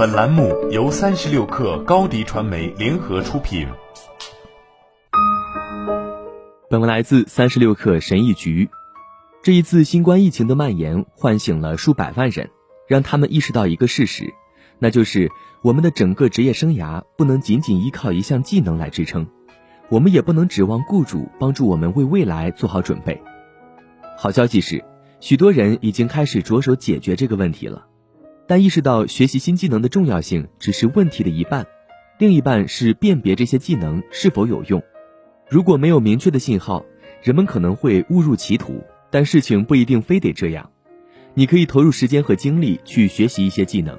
本栏目由三十六氪高低传媒联合出品。本文来自三十六氪神译局。这一次新冠疫情的蔓延，唤醒了数百万人，让他们意识到一个事实，那就是我们的整个职业生涯不能仅仅依靠一项技能来支撑，我们也不能指望雇主帮助我们为未来做好准备。好消息是，许多人已经开始着手解决这个问题了。但意识到学习新技能的重要性只是问题的一半，另一半是辨别这些技能是否有用。如果没有明确的信号，人们可能会误入歧途。但事情不一定非得这样，你可以投入时间和精力去学习一些技能，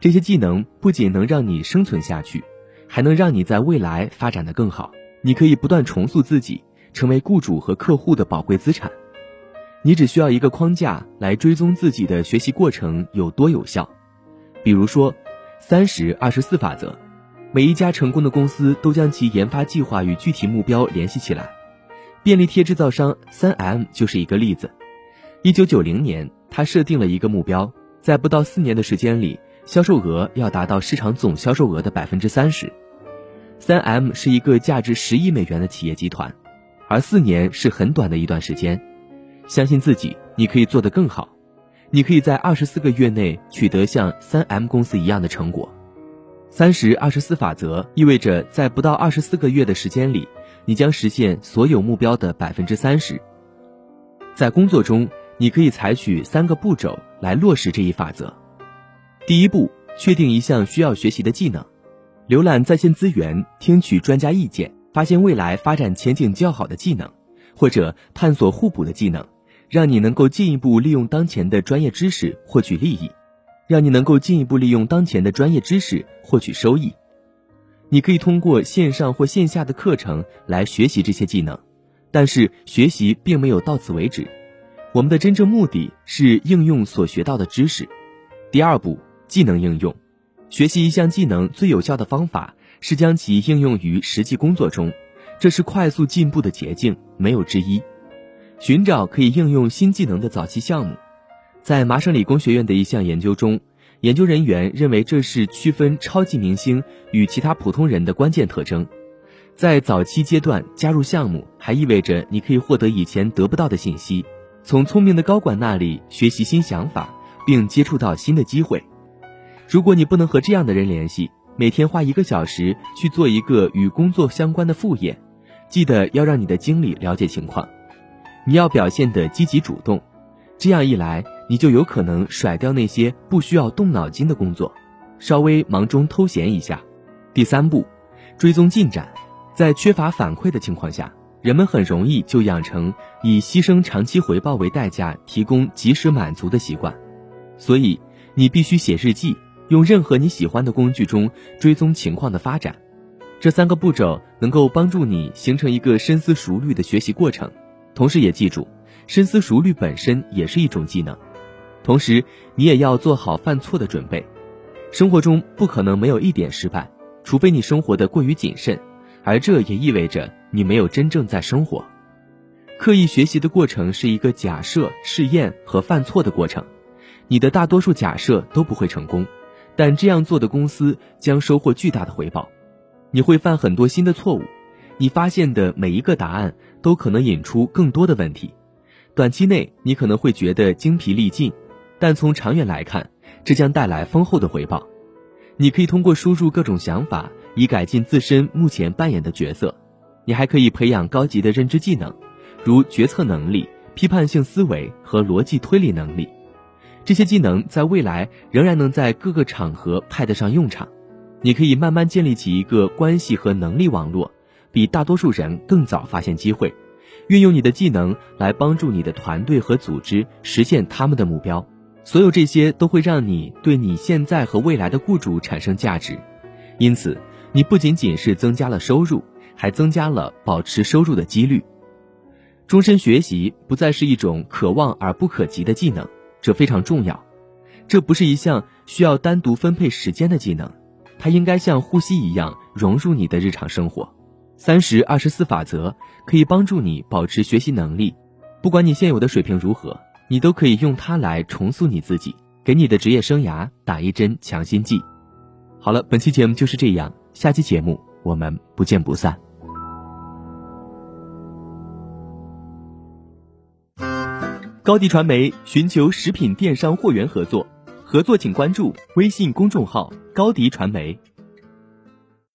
这些技能不仅能让你生存下去，还能让你在未来发展的更好。你可以不断重塑自己，成为雇主和客户的宝贵资产。你只需要一个框架来追踪自己的学习过程有多有效，比如说，三十二十四法则，每一家成功的公司都将其研发计划与具体目标联系起来。便利贴制造商三 M 就是一个例子。一九九零年，他设定了一个目标，在不到四年的时间里，销售额要达到市场总销售额的百分之三十。三 M 是一个价值十亿美元的企业集团，而四年是很短的一段时间。相信自己，你可以做得更好。你可以在二十四个月内取得像三 M 公司一样的成果。三十二十四法则意味着，在不到二十四个月的时间里，你将实现所有目标的百分之三十。在工作中，你可以采取三个步骤来落实这一法则。第一步，确定一项需要学习的技能，浏览在线资源，听取专家意见，发现未来发展前景较好的技能，或者探索互补的技能。让你能够进一步利用当前的专业知识获取利益，让你能够进一步利用当前的专业知识获取收益。你可以通过线上或线下的课程来学习这些技能，但是学习并没有到此为止。我们的真正目的是应用所学到的知识。第二步，技能应用。学习一项技能最有效的方法是将其应用于实际工作中，这是快速进步的捷径，没有之一。寻找可以应用新技能的早期项目，在麻省理工学院的一项研究中，研究人员认为这是区分超级明星与其他普通人的关键特征。在早期阶段加入项目，还意味着你可以获得以前得不到的信息，从聪明的高管那里学习新想法，并接触到新的机会。如果你不能和这样的人联系，每天花一个小时去做一个与工作相关的副业，记得要让你的经理了解情况。你要表现的积极主动，这样一来，你就有可能甩掉那些不需要动脑筋的工作，稍微忙中偷闲一下。第三步，追踪进展。在缺乏反馈的情况下，人们很容易就养成以牺牲长期回报为代价提供及时满足的习惯。所以，你必须写日记，用任何你喜欢的工具中追踪情况的发展。这三个步骤能够帮助你形成一个深思熟虑的学习过程。同时也记住，深思熟虑本身也是一种技能。同时，你也要做好犯错的准备。生活中不可能没有一点失败，除非你生活的过于谨慎，而这也意味着你没有真正在生活。刻意学习的过程是一个假设、试验和犯错的过程。你的大多数假设都不会成功，但这样做的公司将收获巨大的回报。你会犯很多新的错误。你发现的每一个答案都可能引出更多的问题，短期内你可能会觉得精疲力尽，但从长远来看，这将带来丰厚的回报。你可以通过输入各种想法，以改进自身目前扮演的角色。你还可以培养高级的认知技能，如决策能力、批判性思维和逻辑推理能力。这些技能在未来仍然能在各个场合派得上用场。你可以慢慢建立起一个关系和能力网络。比大多数人更早发现机会，运用你的技能来帮助你的团队和组织实现他们的目标。所有这些都会让你对你现在和未来的雇主产生价值。因此，你不仅仅是增加了收入，还增加了保持收入的几率。终身学习不再是一种可望而不可及的技能，这非常重要。这不是一项需要单独分配时间的技能，它应该像呼吸一样融入你的日常生活。三十二十四法则可以帮助你保持学习能力。不管你现有的水平如何你都可以用它来重塑你自己给你的职业生涯打一针强心剂。好了本期节目就是这样下期节目我们不见不散。高迪传媒寻求食品电商货源合作合作请关注微信公众号高迪传媒。